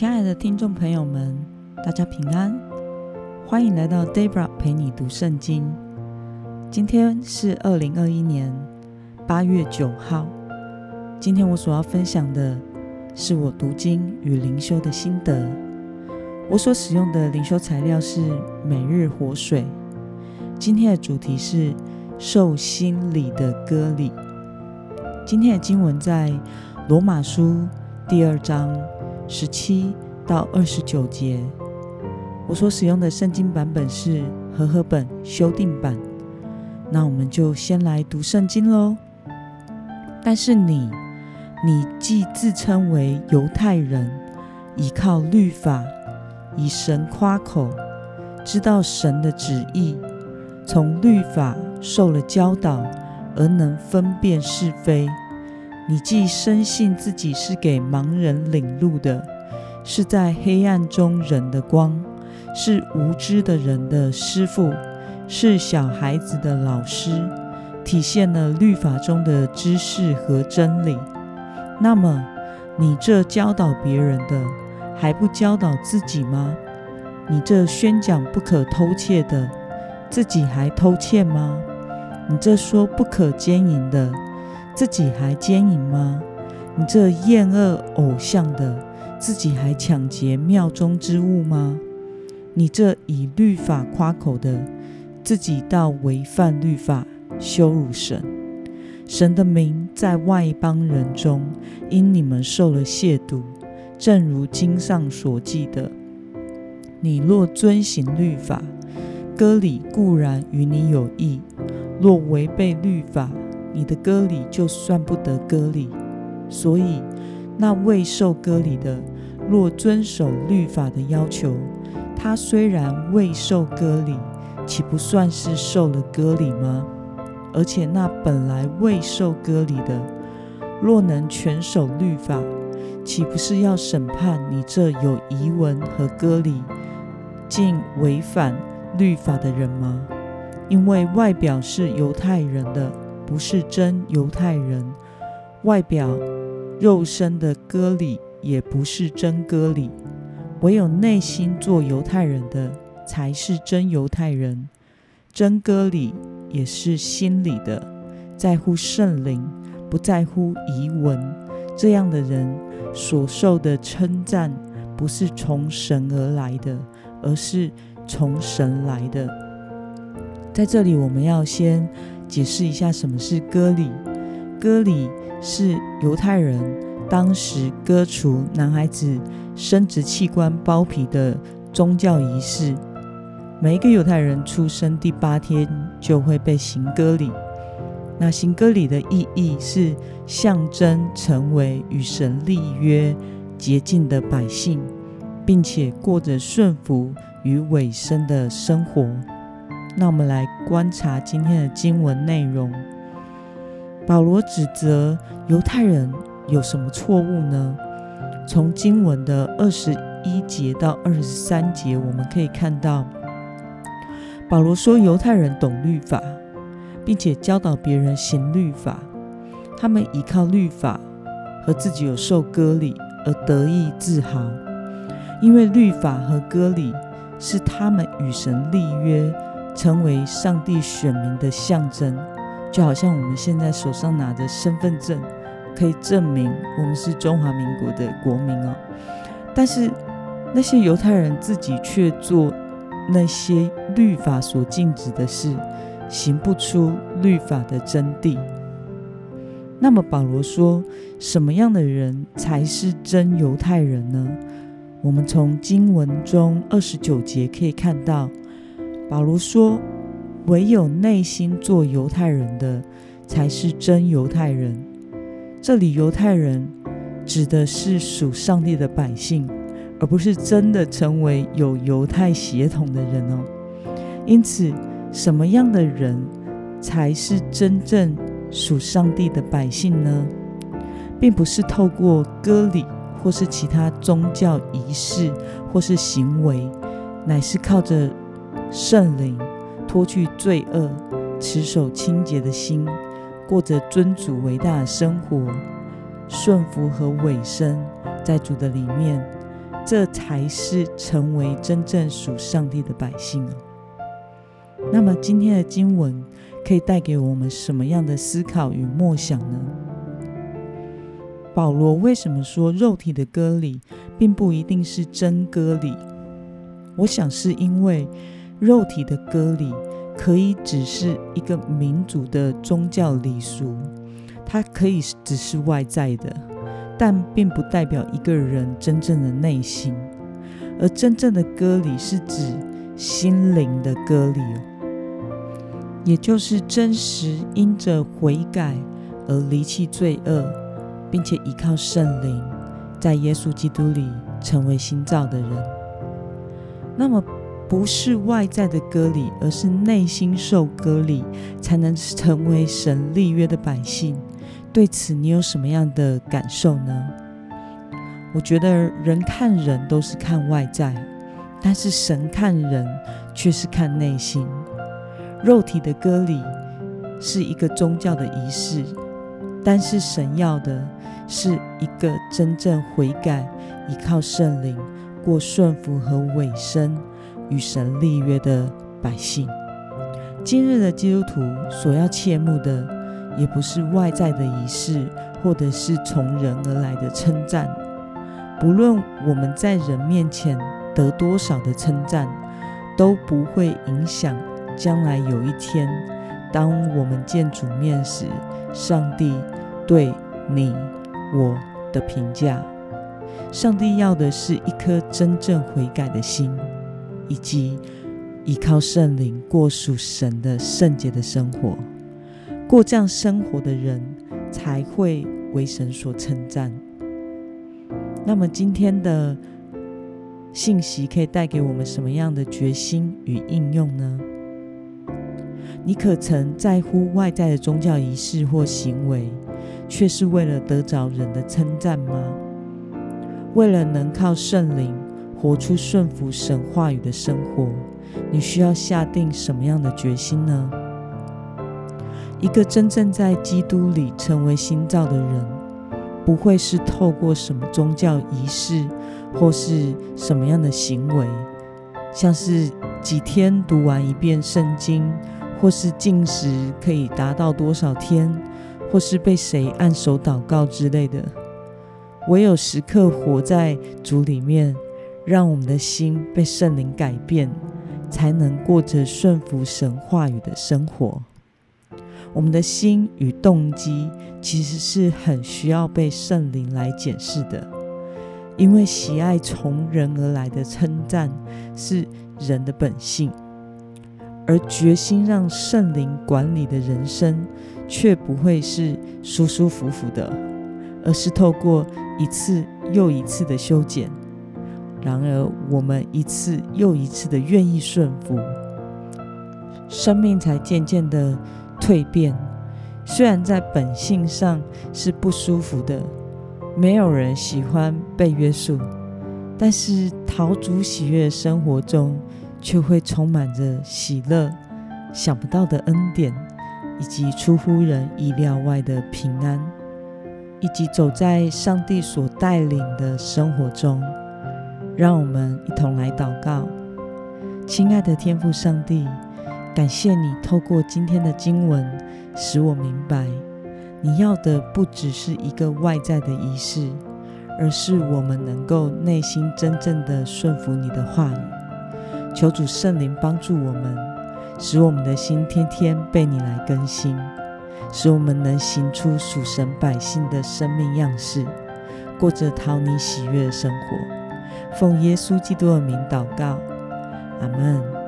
亲爱的听众朋友们，大家平安，欢迎来到 Debra 陪你读圣经。今天是二零二一年八月九号。今天我所要分享的是我读经与灵修的心得。我所使用的灵修材料是每日活水。今天的主题是受心理的割礼。今天的经文在罗马书第二章。十七到二十九节，我所使用的圣经版本是和合本修订版。那我们就先来读圣经喽。但是你，你既自称为犹太人，依靠律法，以神夸口，知道神的旨意，从律法受了教导，而能分辨是非。你既深信自己是给盲人领路的，是在黑暗中人的光，是无知的人的师傅，是小孩子的老师，体现了律法中的知识和真理。那么，你这教导别人的，还不教导自己吗？你这宣讲不可偷窃的，自己还偷窃吗？你这说不可奸淫的？自己还奸淫吗？你这厌恶偶像的，自己还抢劫庙中之物吗？你这以律法夸口的，自己倒违犯律法，羞辱神。神的名在外邦人中，因你们受了亵渎，正如经上所记的：你若遵行律法，割礼固然与你有益；若违背律法，你的割礼就算不得割礼，所以那未受割礼的，若遵守律法的要求，他虽然未受割礼，岂不算是受了割礼吗？而且那本来未受割礼的，若能全守律法，岂不是要审判你这有遗文和割礼，竟违反律法的人吗？因为外表是犹太人的。不是真犹太人，外表肉身的割礼也不是真割礼，唯有内心做犹太人的才是真犹太人。真割礼也是心里的，在乎圣灵，不在乎遗文。这样的人所受的称赞，不是从神而来的，而是从神来的。在这里，我们要先。解释一下什么是割礼。割礼是犹太人当时割除男孩子生殖器官包皮的宗教仪式。每一个犹太人出生第八天就会被行割礼。那行割礼的意义是象征成为与神立约洁净的百姓，并且过着顺服与委身的生活。那我们来观察今天的经文内容。保罗指责犹太人有什么错误呢？从经文的二十一节到二十三节，我们可以看到，保罗说犹太人懂律法，并且教导别人行律法，他们依靠律法和自己有受割礼而得意自豪，因为律法和割礼是他们与神立约。成为上帝选民的象征，就好像我们现在手上拿的身份证，可以证明我们是中华民国的国民哦。但是那些犹太人自己却做那些律法所禁止的事，行不出律法的真谛。那么保罗说，什么样的人才是真犹太人呢？我们从经文中二十九节可以看到。保罗说：“唯有内心做犹太人的，才是真犹太人。”这里犹太人指的是属上帝的百姓，而不是真的成为有犹太血统的人哦。因此，什么样的人才是真正属上帝的百姓呢？并不是透过割礼，或是其他宗教仪式，或是行为，乃是靠着。圣灵脱去罪恶，持守清洁的心，过着尊主伟大的生活，顺服和委身在主的里面，这才是成为真正属上帝的百姓啊。那么今天的经文可以带给我们什么样的思考与默想呢？保罗为什么说肉体的割礼并不一定是真割礼？我想是因为肉体的割礼可以只是一个民族的宗教礼俗，它可以只是外在的，但并不代表一个人真正的内心。而真正的割礼是指心灵的割礼，也就是真实因着悔改而离弃罪恶，并且依靠圣灵，在耶稣基督里成为新造的人。那么，不是外在的割礼，而是内心受割礼，才能成为神立约的百姓。对此，你有什么样的感受呢？我觉得人看人都是看外在，但是神看人却是看内心。肉体的割礼是一个宗教的仪式，但是神要的是一个真正悔改、依靠圣灵。过顺服和委身与神立约的百姓。今日的基督徒所要切慕的，也不是外在的仪式，或者是从人而来的称赞。不论我们在人面前得多少的称赞，都不会影响将来有一天，当我们见主面时，上帝对你我的评价。上帝要的是一颗真正悔改的心，以及依靠圣灵过属神的圣洁的生活。过这样生活的人，才会为神所称赞。那么，今天的信息可以带给我们什么样的决心与应用呢？你可曾在乎外在的宗教仪式或行为，却是为了得着人的称赞吗？为了能靠圣灵活出顺服神话语的生活，你需要下定什么样的决心呢？一个真正在基督里成为新造的人，不会是透过什么宗教仪式或是什么样的行为，像是几天读完一遍圣经，或是进食可以达到多少天，或是被谁按手祷告之类的。唯有时刻活在主里面，让我们的心被圣灵改变，才能过着顺服神话语的生活。我们的心与动机其实是很需要被圣灵来检视的，因为喜爱从人而来的称赞是人的本性，而决心让圣灵管理的人生，却不会是舒舒服服的，而是透过。一次又一次的修剪，然而我们一次又一次的愿意顺服，生命才渐渐的蜕变。虽然在本性上是不舒服的，没有人喜欢被约束，但是陶主喜悦生活中，却会充满着喜乐、想不到的恩典，以及出乎人意料外的平安。以及走在上帝所带领的生活中，让我们一同来祷告。亲爱的天父上帝，感谢你透过今天的经文，使我明白你要的不只是一个外在的仪式，而是我们能够内心真正的顺服你的话语。求主圣灵帮助我们，使我们的心天天被你来更新。使我们能行出属神百姓的生命样式，过着讨你喜悦的生活。奉耶稣基督的名祷告，阿门。